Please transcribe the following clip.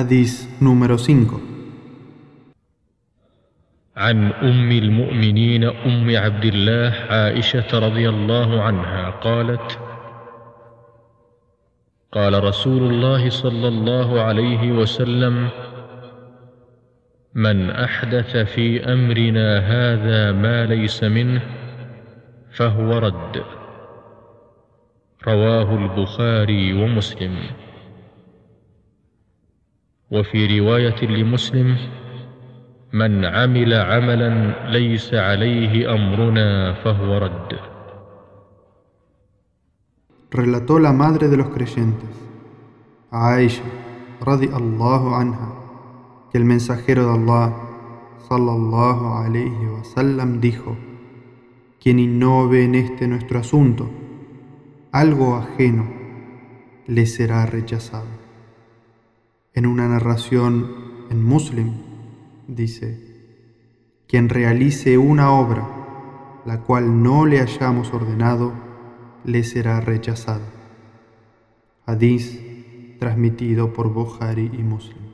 Hadís número 5 عن أم المؤمنين أم عبد الله عائشة رضي الله عنها قالت قال رسول الله صلى الله عليه وسلم من أحدث في أمرنا هذا ما ليس منه فهو رد. رواه البخاري ومسلم. وفي رواية لمسلم من عمل عملا ليس عليه أمرنا فهو رد Relató la madre de los creyentes, Aisha, radiallahu anha, que el mensajero de Allah, sallallahu alayhi wa sallam, dijo, quien innove en este nuestro asunto, algo ajeno, le será rechazado. En una narración en Muslim dice, quien realice una obra la cual no le hayamos ordenado, le será rechazado. Hadís transmitido por Bukhari y Muslim.